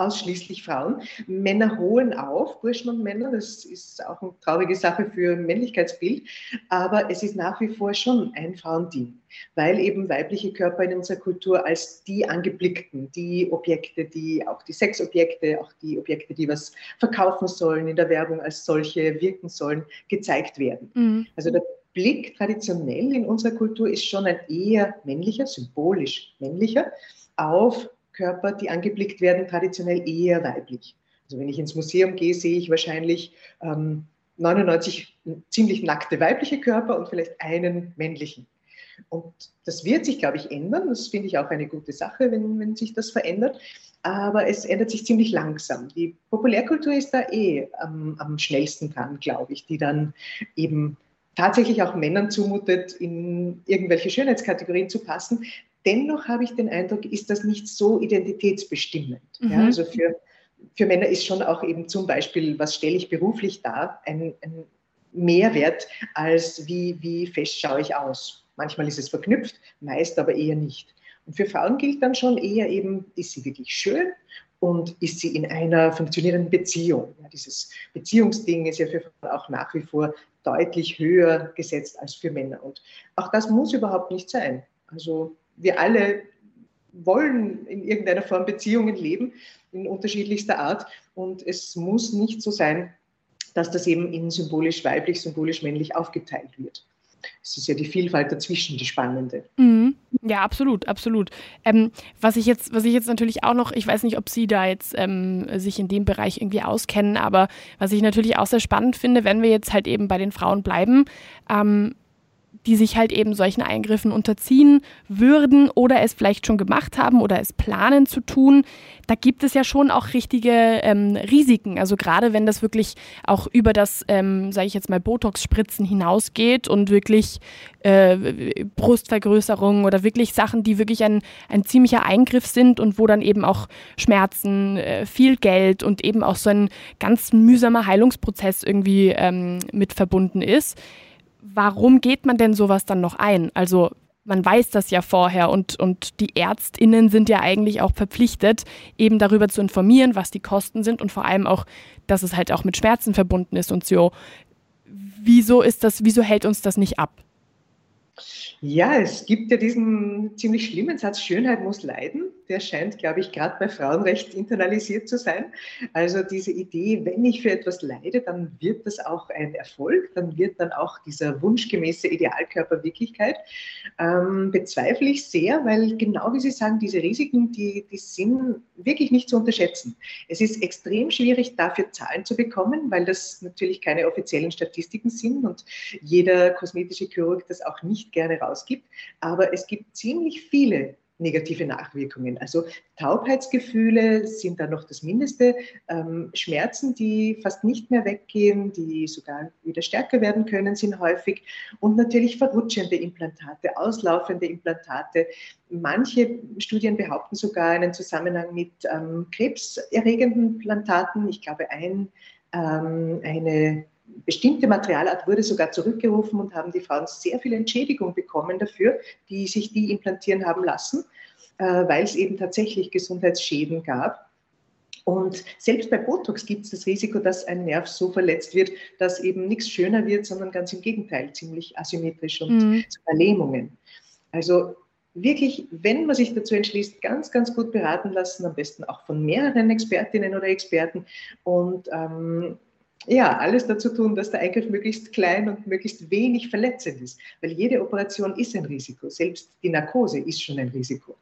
ausschließlich Frauen. Männer holen auf, Burschen und Männer, das ist auch eine traurige Sache für Männlichkeitsbild, aber es ist nach wie vor schon ein Frauending, weil eben weibliche Körper in unserer Kultur als die angeblickten, die Objekte, die auch die Sexobjekte, auch die Objekte, die was verkaufen sollen, in der Werbung als solche wirken sollen, gezeigt werden. Mhm. Also der Blick traditionell in unserer Kultur ist schon ein eher männlicher, symbolisch männlicher, auf Körper, die angeblickt werden, traditionell eher weiblich. Also wenn ich ins Museum gehe, sehe ich wahrscheinlich ähm, 99 ziemlich nackte weibliche Körper und vielleicht einen männlichen. Und das wird sich, glaube ich, ändern. Das finde ich auch eine gute Sache, wenn, wenn sich das verändert. Aber es ändert sich ziemlich langsam. Die Populärkultur ist da eh am, am schnellsten dran, glaube ich, die dann eben tatsächlich auch Männern zumutet, in irgendwelche Schönheitskategorien zu passen, Dennoch habe ich den Eindruck, ist das nicht so identitätsbestimmend. Mhm. Ja, also für, für Männer ist schon auch eben zum Beispiel, was stelle ich beruflich dar, ein, ein Mehrwert als wie, wie fest schaue ich aus. Manchmal ist es verknüpft, meist aber eher nicht. Und für Frauen gilt dann schon eher eben, ist sie wirklich schön und ist sie in einer funktionierenden Beziehung. Ja, dieses Beziehungsding ist ja für Frauen auch nach wie vor deutlich höher gesetzt als für Männer. Und auch das muss überhaupt nicht sein. Also wir alle wollen in irgendeiner Form Beziehungen leben, in unterschiedlichster Art. Und es muss nicht so sein, dass das eben in symbolisch weiblich, symbolisch männlich aufgeteilt wird. Es ist ja die Vielfalt dazwischen, die spannende. Mhm. Ja, absolut, absolut. Ähm, was ich jetzt, was ich jetzt natürlich auch noch, ich weiß nicht, ob Sie da jetzt ähm, sich in dem Bereich irgendwie auskennen, aber was ich natürlich auch sehr spannend finde, wenn wir jetzt halt eben bei den Frauen bleiben, ähm, die sich halt eben solchen Eingriffen unterziehen würden oder es vielleicht schon gemacht haben oder es planen zu tun, da gibt es ja schon auch richtige ähm, Risiken. Also gerade wenn das wirklich auch über das, ähm, sage ich jetzt mal, Botox-Spritzen hinausgeht und wirklich äh, Brustvergrößerung oder wirklich Sachen, die wirklich ein, ein ziemlicher Eingriff sind und wo dann eben auch Schmerzen, äh, viel Geld und eben auch so ein ganz mühsamer Heilungsprozess irgendwie ähm, mit verbunden ist warum geht man denn sowas dann noch ein? Also man weiß das ja vorher und, und die Ärztinnen sind ja eigentlich auch verpflichtet, eben darüber zu informieren, was die Kosten sind und vor allem auch, dass es halt auch mit Schmerzen verbunden ist und so. Wieso ist das, wieso hält uns das nicht ab? Ja, es gibt ja diesen ziemlich schlimmen Satz, Schönheit muss leiden. Der scheint, glaube ich, gerade bei Frauen recht internalisiert zu sein. Also diese Idee, wenn ich für etwas leide, dann wird das auch ein Erfolg, dann wird dann auch dieser wunschgemäße Idealkörper Wirklichkeit. Ähm, bezweifle ich sehr, weil genau wie Sie sagen, diese Risiken, die, die sind wirklich nicht zu unterschätzen. Es ist extrem schwierig, dafür Zahlen zu bekommen, weil das natürlich keine offiziellen Statistiken sind und jeder kosmetische Chirurg das auch nicht gerne raus ausgibt. Aber es gibt ziemlich viele negative Nachwirkungen. Also Taubheitsgefühle sind da noch das Mindeste. Ähm, Schmerzen, die fast nicht mehr weggehen, die sogar wieder stärker werden können, sind häufig. Und natürlich verrutschende Implantate, auslaufende Implantate. Manche Studien behaupten sogar einen Zusammenhang mit ähm, krebserregenden Implantaten. Ich glaube, ein, ähm, eine bestimmte Materialart wurde sogar zurückgerufen und haben die Frauen sehr viel Entschädigung bekommen dafür, die sich die implantieren haben lassen, äh, weil es eben tatsächlich Gesundheitsschäden gab. Und selbst bei Botox gibt es das Risiko, dass ein Nerv so verletzt wird, dass eben nichts schöner wird, sondern ganz im Gegenteil, ziemlich asymmetrisch und mhm. Lähmungen. Also wirklich, wenn man sich dazu entschließt, ganz, ganz gut beraten lassen, am besten auch von mehreren Expertinnen oder Experten und ähm, Ja, alles dazu tun, dass der Eingriff möglichst klein und möglichst wenig verletzend ist. Weil jede Operation ist ein Risiko. Selbst die Narkose ist schon ein Risiko.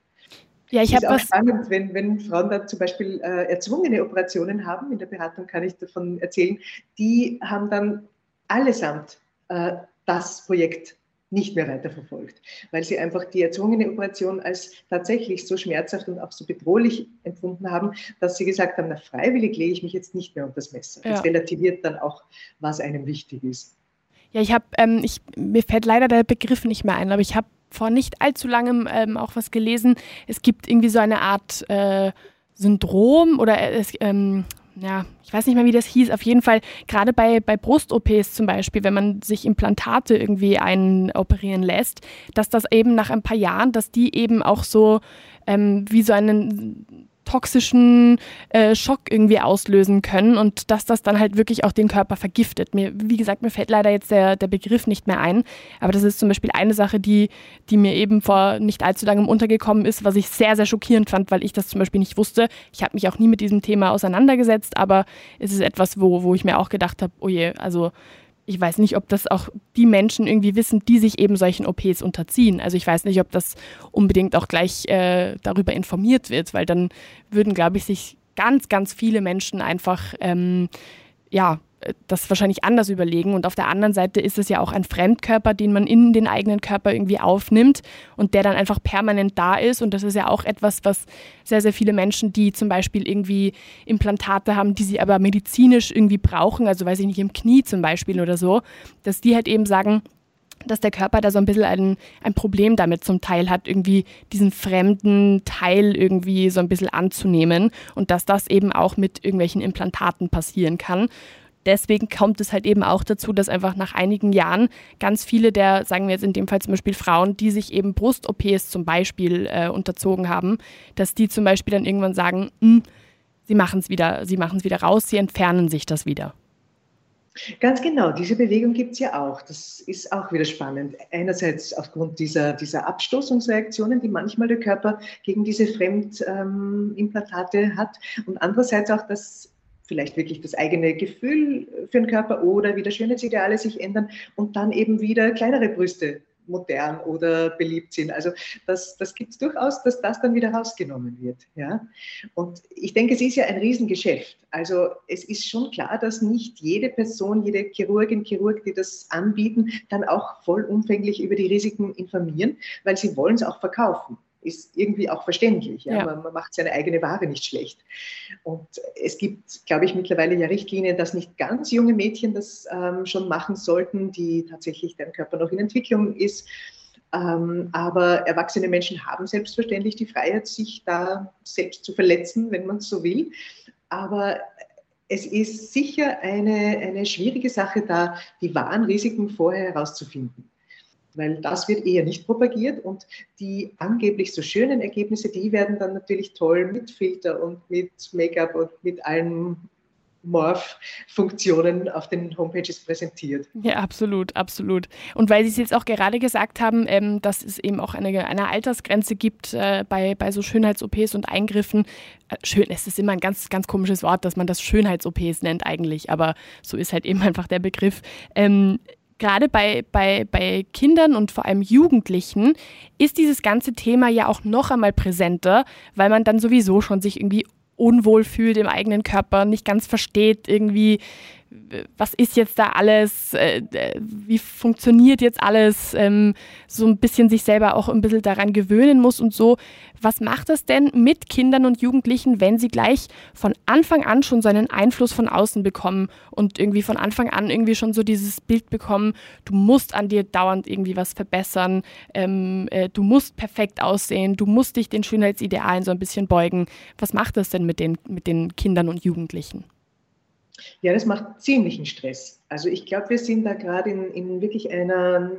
Ja, ich habe auch spannend, wenn, wenn Frauen da zum Beispiel äh, erzwungene Operationen haben. In der Beratung kann ich davon erzählen. Die haben dann allesamt äh, das Projekt nicht mehr weiterverfolgt, weil sie einfach die erzwungene Operation als tatsächlich so schmerzhaft und auch so bedrohlich empfunden haben, dass sie gesagt haben, na freiwillig lege ich mich jetzt nicht mehr unter das Messer. Ja. Das relativiert dann auch, was einem wichtig ist. Ja, ich habe, ähm, mir fällt leider der Begriff nicht mehr ein, aber ich habe vor nicht allzu langem ähm, auch was gelesen. Es gibt irgendwie so eine Art äh, Syndrom oder es, ähm, ja, ich weiß nicht mehr, wie das hieß, auf jeden Fall, gerade bei, bei Brust-OPs zum Beispiel, wenn man sich Implantate irgendwie einoperieren lässt, dass das eben nach ein paar Jahren, dass die eben auch so ähm, wie so einen toxischen äh, Schock irgendwie auslösen können und dass das dann halt wirklich auch den Körper vergiftet. Mir, wie gesagt, mir fällt leider jetzt der, der Begriff nicht mehr ein, aber das ist zum Beispiel eine Sache, die, die mir eben vor nicht allzu langem untergekommen ist, was ich sehr, sehr schockierend fand, weil ich das zum Beispiel nicht wusste. Ich habe mich auch nie mit diesem Thema auseinandergesetzt, aber es ist etwas, wo, wo ich mir auch gedacht habe, oh je, also ich weiß nicht, ob das auch die Menschen irgendwie wissen, die sich eben solchen OPs unterziehen. Also ich weiß nicht, ob das unbedingt auch gleich äh, darüber informiert wird, weil dann würden, glaube ich, sich ganz, ganz viele Menschen einfach ähm, ja, das wahrscheinlich anders überlegen. Und auf der anderen Seite ist es ja auch ein Fremdkörper, den man in den eigenen Körper irgendwie aufnimmt und der dann einfach permanent da ist. Und das ist ja auch etwas, was sehr, sehr viele Menschen, die zum Beispiel irgendwie Implantate haben, die sie aber medizinisch irgendwie brauchen, also weiß ich nicht, im Knie zum Beispiel oder so, dass die halt eben sagen, dass der Körper da so ein bisschen ein, ein Problem damit zum Teil hat, irgendwie diesen fremden Teil irgendwie so ein bisschen anzunehmen und dass das eben auch mit irgendwelchen Implantaten passieren kann deswegen kommt es halt eben auch dazu, dass einfach nach einigen Jahren ganz viele der, sagen wir jetzt in dem Fall zum Beispiel Frauen, die sich eben Brust-OPs zum Beispiel äh, unterzogen haben, dass die zum Beispiel dann irgendwann sagen, hm, sie machen es wieder, sie machen es wieder raus, sie entfernen sich das wieder. Ganz genau, diese Bewegung gibt es ja auch. Das ist auch wieder spannend. Einerseits aufgrund dieser, dieser Abstoßungsreaktionen, die manchmal der Körper gegen diese Fremdimplantate ähm, hat und andererseits auch, dass vielleicht wirklich das eigene Gefühl für den Körper oder wieder Schönheitsideale sich ändern und dann eben wieder kleinere Brüste modern oder beliebt sind. Also das, das gibt es durchaus, dass das dann wieder rausgenommen wird. Ja? Und ich denke, es ist ja ein Riesengeschäft. Also es ist schon klar, dass nicht jede Person, jede Chirurgin, Chirurg, die das anbieten, dann auch vollumfänglich über die Risiken informieren, weil sie wollen es auch verkaufen ist irgendwie auch verständlich. Ja? ja. Man, man, macht seine eigene Ware nicht schlecht. Und es gibt, glaube ich, mittlerweile ja Richtlinien, dass nicht ganz junge Mädchen das ähm, schon machen sollten, die tatsächlich deren Körper noch in Entwicklung ist. Ähm, aber erwachsene Menschen haben selbstverständlich die Freiheit, sich da selbst zu verletzen, wenn man es so will. Aber es ist sicher eine, eine schwierige Sache, da die wahren Risiken vorher herauszufinden weil das wird eher nicht propagiert und die angeblich so schönen Ergebnisse, die werden dann natürlich toll mit Filter und mit Make-up und mit allen Morph-Funktionen auf den Homepages präsentiert. Ja, absolut, absolut. Und weil Sie es jetzt auch gerade gesagt haben, ähm, dass es eben auch eine, eine Altersgrenze gibt äh, bei, bei so Schönheits-OPs und Eingriffen. Äh, schön, es ist immer ein ganz, ganz komisches Wort, dass man das Schönheits-OPs nennt eigentlich, aber so ist halt eben einfach der Begriff. Ähm, gerade bei, bei, bei Kindern und vor allem Jugendlichen ist dieses ganze Thema ja auch noch einmal präsenter, weil man dann sowieso schon sich irgendwie unwohl fühlt im eigenen Körper, nicht ganz versteht irgendwie, was ist jetzt da alles, äh, wie funktioniert jetzt alles, ähm, so ein bisschen sich selber auch ein bisschen daran gewöhnen muss und so. Was macht das denn mit Kindern und Jugendlichen, wenn sie gleich von Anfang an schon so einen Einfluss von außen bekommen und irgendwie von Anfang an irgendwie schon so dieses Bild bekommen, du musst an dir dauernd irgendwie was verbessern, ähm, äh, du musst perfekt aussehen, du musst dich den Schönheitsidealen so ein bisschen beugen. Was macht das denn mit den, mit den Kindern und Jugendlichen? Ja, das macht ziemlichen Stress. Also ich glaube, wir sind da gerade in, in wirklich einer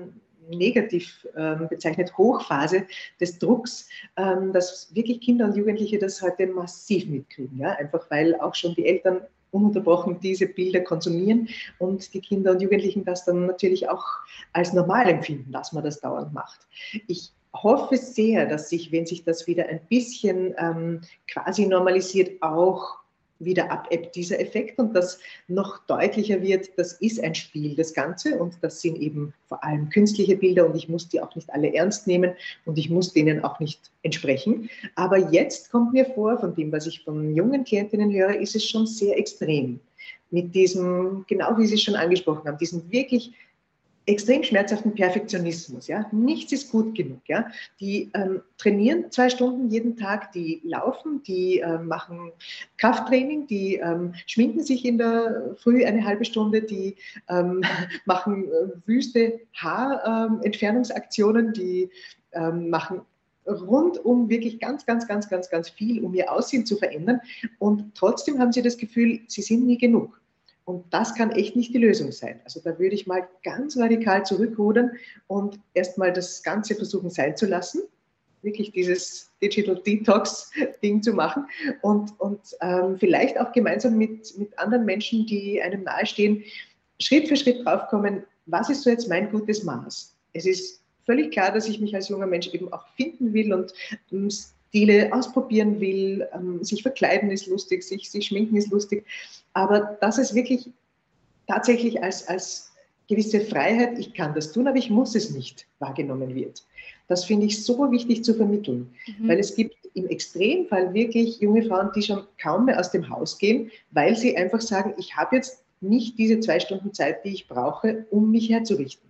negativ ähm, bezeichnet Hochphase des Drucks, ähm, dass wirklich Kinder und Jugendliche das heute massiv mitkriegen. Ja? Einfach weil auch schon die Eltern ununterbrochen diese Bilder konsumieren und die Kinder und Jugendlichen das dann natürlich auch als normal empfinden, dass man das dauernd macht. Ich hoffe sehr, dass sich, wenn sich das wieder ein bisschen ähm, quasi normalisiert, auch wieder abebbt, dieser Effekt, und das noch deutlicher wird, das ist ein Spiel, das Ganze, und das sind eben vor allem künstliche Bilder, und ich muss die auch nicht alle ernst nehmen, und ich muss denen auch nicht entsprechen. Aber jetzt kommt mir vor, von dem, was ich von jungen Klientinnen höre, ist es schon sehr extrem. Mit diesem, genau wie Sie es schon angesprochen haben, diesem wirklich extrem schmerzhaften Perfektionismus. Ja? Nichts ist gut genug. Ja? Die ähm, trainieren zwei Stunden jeden Tag, die laufen, die äh, machen Krafttraining, die ähm, schminken sich in der Früh eine halbe Stunde, die ähm, machen äh, wüste Haarentfernungsaktionen, die ähm, machen rundum wirklich ganz, ganz, ganz, ganz, ganz viel, um ihr Aussehen zu verändern. Und trotzdem haben sie das Gefühl, sie sind nie genug. Und das kann echt nicht die Lösung sein. Also da würde ich mal ganz radikal zurückrudern und erstmal das Ganze versuchen sein zu lassen, wirklich dieses Digital Detox-Ding zu machen und, und ähm, vielleicht auch gemeinsam mit, mit anderen Menschen, die einem nahestehen, Schritt für Schritt draufkommen, was ist so jetzt mein gutes Maß? Es ist völlig klar, dass ich mich als junger Mensch eben auch finden will und ähm, Stile ausprobieren will. Ähm, sich verkleiden ist lustig, sich, sich schminken ist lustig. Aber dass es wirklich tatsächlich als, als gewisse Freiheit, ich kann das tun, aber ich muss es nicht, wahrgenommen wird. Das finde ich so wichtig zu vermitteln, mhm. weil es gibt im Extremfall wirklich junge Frauen, die schon kaum mehr aus dem Haus gehen, weil sie einfach sagen, ich habe jetzt nicht diese zwei Stunden Zeit, die ich brauche, um mich herzurichten.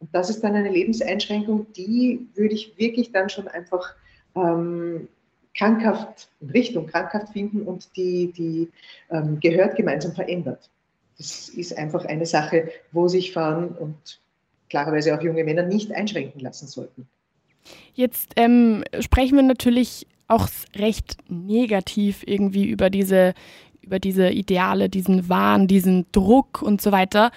Und das ist dann eine Lebenseinschränkung, die würde ich wirklich dann schon einfach ähm, krankhaft, Richtung krankhaft finden und die, die ähm, gehört gemeinsam verändert. Das ist einfach eine Sache, wo sich Frauen und klarerweise auch junge Männer nicht einschränken lassen sollten. Jetzt ähm, sprechen wir natürlich auch recht negativ irgendwie über diese, über diese Ideale, diesen Wahn, diesen Druck und so weiter.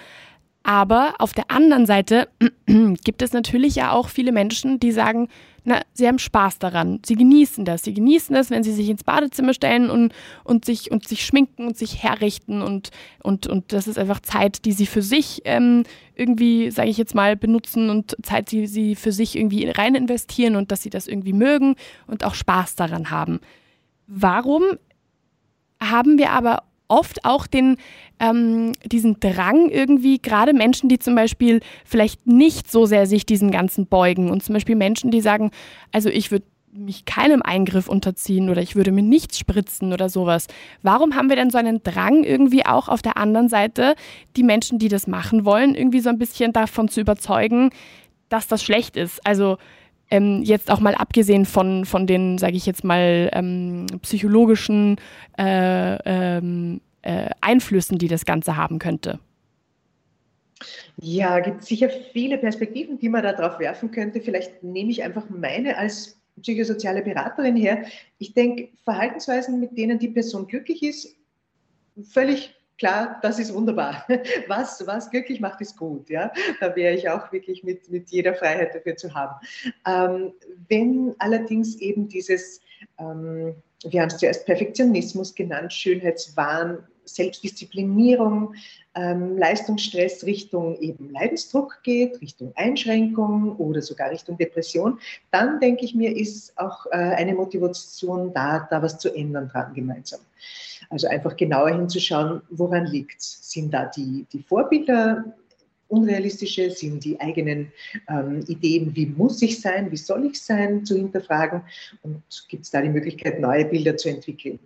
Aber auf der anderen Seite gibt es natürlich ja auch viele Menschen, die sagen, na, sie haben Spaß daran. Sie genießen das. Sie genießen das, wenn sie sich ins Badezimmer stellen und, und, sich, und sich schminken und sich herrichten. Und, und, und das ist einfach Zeit, die sie für sich ähm, irgendwie, sage ich jetzt mal, benutzen und Zeit, die sie für sich irgendwie rein investieren und dass sie das irgendwie mögen und auch Spaß daran haben. Warum haben wir aber oft auch den, ähm, diesen Drang irgendwie, gerade Menschen, die zum Beispiel vielleicht nicht so sehr sich diesen ganzen beugen und zum Beispiel Menschen, die sagen, also ich würde mich keinem Eingriff unterziehen oder ich würde mir nichts spritzen oder sowas. Warum haben wir denn so einen Drang irgendwie auch auf der anderen Seite, die Menschen, die das machen wollen, irgendwie so ein bisschen davon zu überzeugen, dass das schlecht ist? Also ähm, jetzt auch mal abgesehen von, von den, sage ich jetzt mal, ähm, psychologischen äh, ähm, äh, Einflüssen, die das Ganze haben könnte? Ja, gibt sicher viele Perspektiven, die man darauf werfen könnte. Vielleicht nehme ich einfach meine als psychosoziale Beraterin her. Ich denke, Verhaltensweisen, mit denen die Person glücklich ist, völlig klar, das ist wunderbar. Was, was glücklich macht, ist gut. Ja? Da wäre ich auch wirklich mit, mit jeder Freiheit dafür zu haben. Ähm, wenn allerdings eben dieses, ähm, wir haben es zuerst Perfektionismus genannt, Schönheitswahn, Selbstdisziplinierung, ähm, Leistungsstress Richtung eben Leidensdruck geht, Richtung Einschränkung oder sogar Richtung Depression, dann denke ich mir, ist auch äh, eine Motivation da, da was zu ändern dran gemeinsam. Also einfach genauer hinzuschauen, woran liegt es? Sind da die, die Vorbilder unrealistische, sind die eigenen ähm, Ideen, wie muss ich sein, wie soll ich sein, zu hinterfragen und gibt es da die Möglichkeit, neue Bilder zu entwickeln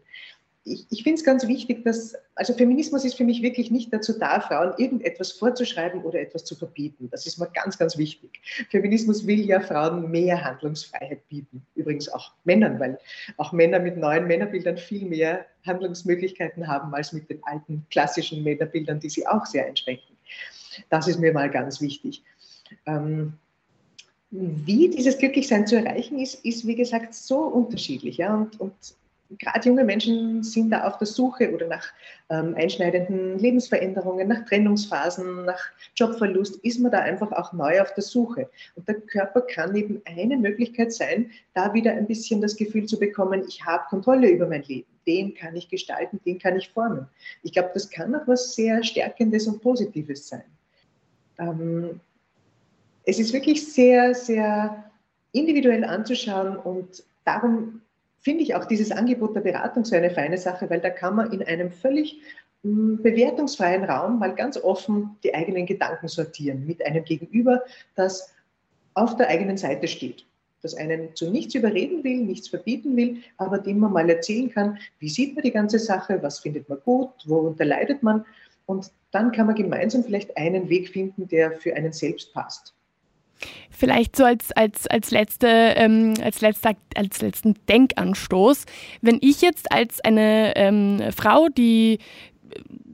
ich, ich finde es ganz wichtig, dass, also Feminismus ist für mich wirklich nicht dazu da, Frauen irgendetwas vorzuschreiben oder etwas zu verbieten. Das ist mir ganz, ganz wichtig. Feminismus will ja Frauen mehr Handlungsfreiheit bieten. Übrigens auch Männern, weil auch Männer mit neuen Männerbildern viel mehr Handlungsmöglichkeiten haben als mit den alten klassischen Männerbildern, die sie auch sehr einschränken. Das ist mir mal ganz wichtig. Ähm, wie dieses Glücklichsein zu erreichen ist, ist wie gesagt so unterschiedlich. Ja? Und, und gerade junge Menschen sind da auf der Suche oder nach ähm, einschneidenden Lebensveränderungen, nach Trennungsphasen, nach Jobverlust, ist man da einfach auch neu auf der Suche. Und der Körper kann eben eine Möglichkeit sein, da wieder ein bisschen das Gefühl zu bekommen, ich habe Kontrolle über mein Leben. Den kann ich gestalten, den kann ich formen. Ich glaube, das kann auch was sehr Stärkendes und Positives sein. Ähm, es ist wirklich sehr, sehr individuell anzuschauen und darum finde ich auch dieses Angebot der Beratung so eine feine Sache, weil da kann man in einem völlig hm, bewertungsfreien Raum mal ganz offen die eigenen Gedanken sortieren mit einem Gegenüber, das auf der eigenen Seite steht, das einen zu nichts überreden will, nichts verbieten will, aber dem man mal erzählen kann, wie sieht man die ganze Sache, was findet man gut, worunter leidet man und dann kann man gemeinsam vielleicht einen Weg finden, der für einen selbst passt. Vielleicht so als, als, als, letzte, ähm, als, letzter, als letzten Denkanstoß. Wenn ich jetzt als eine ähm, Frau, die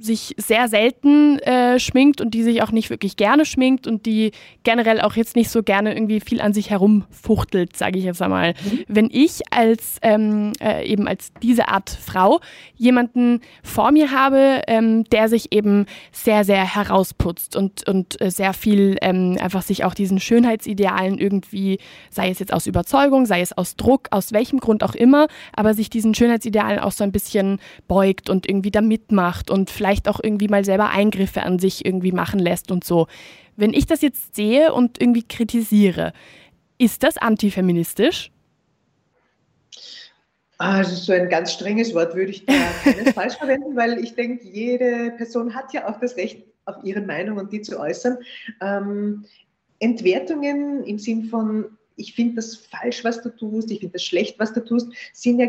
sich sehr selten äh, schminkt und die sich auch nicht wirklich gerne schminkt und die generell auch jetzt nicht so gerne irgendwie viel an sich herumfuchtelt, sage ich jetzt einmal. Mhm. Wenn ich als ähm, äh, eben als diese Art Frau jemanden vor mir habe, ähm, der sich eben sehr, sehr herausputzt und, und äh, sehr viel ähm, einfach sich auch diesen Schönheitsidealen irgendwie, sei es jetzt aus Überzeugung, sei es aus Druck, aus welchem Grund auch immer, aber sich diesen Schönheitsidealen auch so ein bisschen beugt und irgendwie da mitmacht und vielleicht auch irgendwie mal selber Eingriffe an sich irgendwie machen lässt und so. Wenn ich das jetzt sehe und irgendwie kritisiere, ist das antifeministisch? Also so ein ganz strenges Wort würde ich da falsch verwenden, weil ich denke, jede Person hat ja auch das Recht auf ihre Meinung und die zu äußern. Ähm, Entwertungen im Sinn von, ich finde das falsch, was du tust, ich finde das schlecht, was du tust, sind ja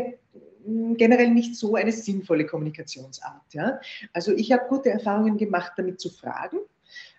generell nicht so eine sinnvolle Kommunikationsart. Ja? Also ich habe gute Erfahrungen gemacht, damit zu fragen.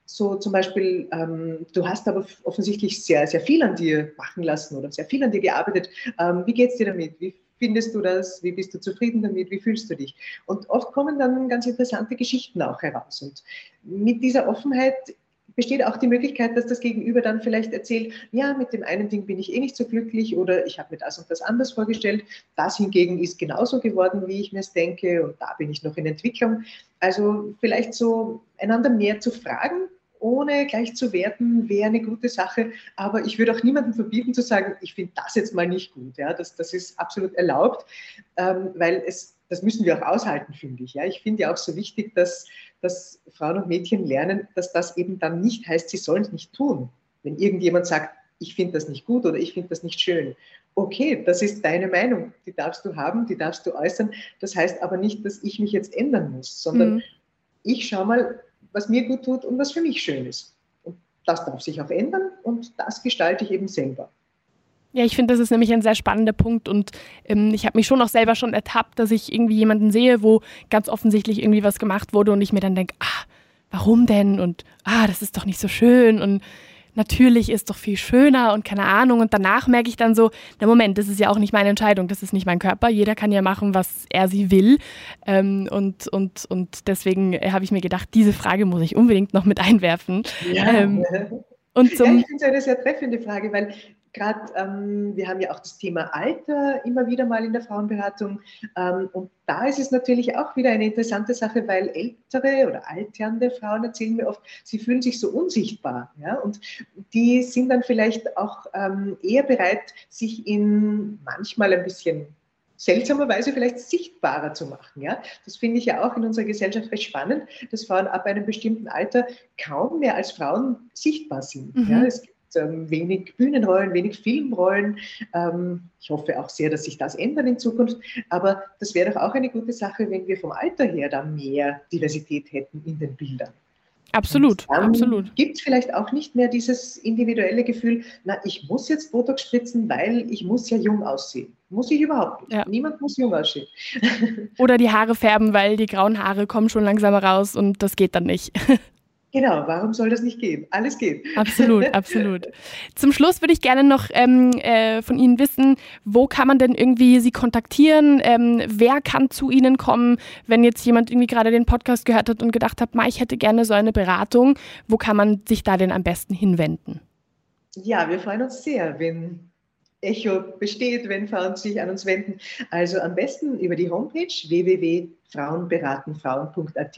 So zum Beispiel, ähm, du hast aber offensichtlich sehr, sehr viel an dir machen lassen oder sehr viel an dir gearbeitet. Ähm, wie geht es dir damit? Wie findest du das? Wie bist du zufrieden damit? Wie fühlst du dich? Und oft kommen dann ganz interessante Geschichten auch heraus. Und mit dieser Offenheit besteht auch die Möglichkeit, dass das Gegenüber dann vielleicht erzählt, ja, mit dem einen Ding bin ich eh nicht so glücklich oder ich habe mir das und das anders vorgestellt. Das hingegen ist genauso geworden, wie ich mir es denke und da bin ich noch in Entwicklung. Also vielleicht so einander mehr zu fragen, ohne gleich zu werten, wäre eine gute Sache. Aber ich würde auch niemandem verbieten zu sagen, ich finde das jetzt mal nicht gut. Ja, das, das ist absolut erlaubt, ähm, weil es, das müssen wir auch aushalten, finde ich. Ja, ich finde ja auch so wichtig, dass dass Frauen und Mädchen lernen, dass das eben dann nicht heißt, sie sollen es nicht tun. Wenn irgendjemand sagt, ich finde das nicht gut oder ich finde das nicht schön. Okay, das ist deine Meinung, die darfst du haben, die darfst du äußern. Das heißt aber nicht, dass ich mich jetzt ändern muss, sondern mhm. ich schaue mal, was mir gut tut und was für mich schön ist. Und das darf sich auch ändern und das gestalte ich eben selber. Ja, ich finde, das ist nämlich ein sehr spannender Punkt und ähm, ich habe mich schon auch selber schon ertappt, dass ich irgendwie jemanden sehe, wo ganz offensichtlich irgendwie was gemacht wurde und ich mir dann denke, ah, warum denn? Und ah, das ist doch nicht so schön und natürlich ist doch viel schöner und keine Ahnung. Und danach merke ich dann so, na Moment, das ist ja auch nicht meine Entscheidung, das ist nicht mein Körper. Jeder kann ja machen, was er sie will. Ähm, und, und, und deswegen habe ich mir gedacht, diese Frage muss ich unbedingt noch mit einwerfen. Ja. Ähm, und zum ja, ich finde es eine sehr treffende Frage, weil Gerade ähm, wir haben ja auch das Thema Alter immer wieder mal in der Frauenberatung. Ähm, und da ist es natürlich auch wieder eine interessante Sache, weil ältere oder alternde Frauen erzählen mir oft, sie fühlen sich so unsichtbar. Ja? Und die sind dann vielleicht auch ähm, eher bereit, sich in manchmal ein bisschen seltsamerweise vielleicht sichtbarer zu machen. Ja? Das finde ich ja auch in unserer Gesellschaft recht spannend, dass Frauen ab einem bestimmten Alter kaum mehr als Frauen sichtbar sind. Mhm. Ja? Es ähm, wenig Bühnenrollen, wenig Filmrollen. Ähm, ich hoffe auch sehr, dass sich das ändert in Zukunft. Aber das wäre doch auch eine gute Sache, wenn wir vom Alter her da mehr Diversität hätten in den Bildern. Absolut, absolut. Gibt es vielleicht auch nicht mehr dieses individuelle Gefühl, na, ich muss jetzt Botox spritzen, weil ich muss ja jung aussehen. Muss ich überhaupt nicht. Ja. Niemand muss jung aussehen. Oder die Haare färben, weil die grauen Haare kommen schon langsam raus und das geht dann nicht. Genau, warum soll das nicht gehen? Alles geht. Absolut, absolut. Zum Schluss würde ich gerne noch ähm, äh, von Ihnen wissen, wo kann man denn irgendwie Sie kontaktieren? Ähm, wer kann zu Ihnen kommen, wenn jetzt jemand irgendwie gerade den Podcast gehört hat und gedacht hat, ich hätte gerne so eine Beratung? Wo kann man sich da denn am besten hinwenden? Ja, wir freuen uns sehr, wenn Echo besteht, wenn Frauen sich an uns wenden. Also am besten über die Homepage www.frauenberatenfrauen.at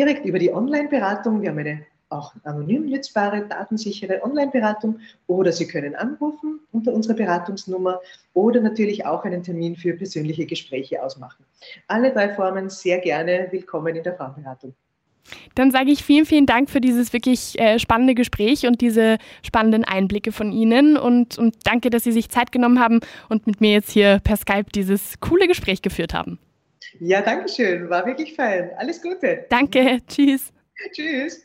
direkt über die Online-Beratung. Wir haben eine auch anonym nutzbare, datensichere Online-Beratung oder Sie können anrufen unter unserer Beratungsnummer oder natürlich auch einen Termin für persönliche Gespräche ausmachen. Alle drei Formen sehr gerne willkommen in der Frauenberatung. Dann sage ich vielen, vielen Dank für dieses wirklich äh, spannende Gespräch und diese spannenden Einblicke von Ihnen und, und danke, dass Sie sich Zeit genommen haben und mit mir jetzt hier per Skype dieses coole Gespräch geführt haben. Ja, danke schön. War wirklich fein. Alles Gute. Danke. Tschüss. Tschüss.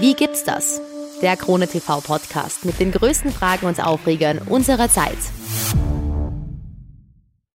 Wie gibt's das? Der Krone TV Podcast mit den größten Fragen und Aufregern unserer Zeit.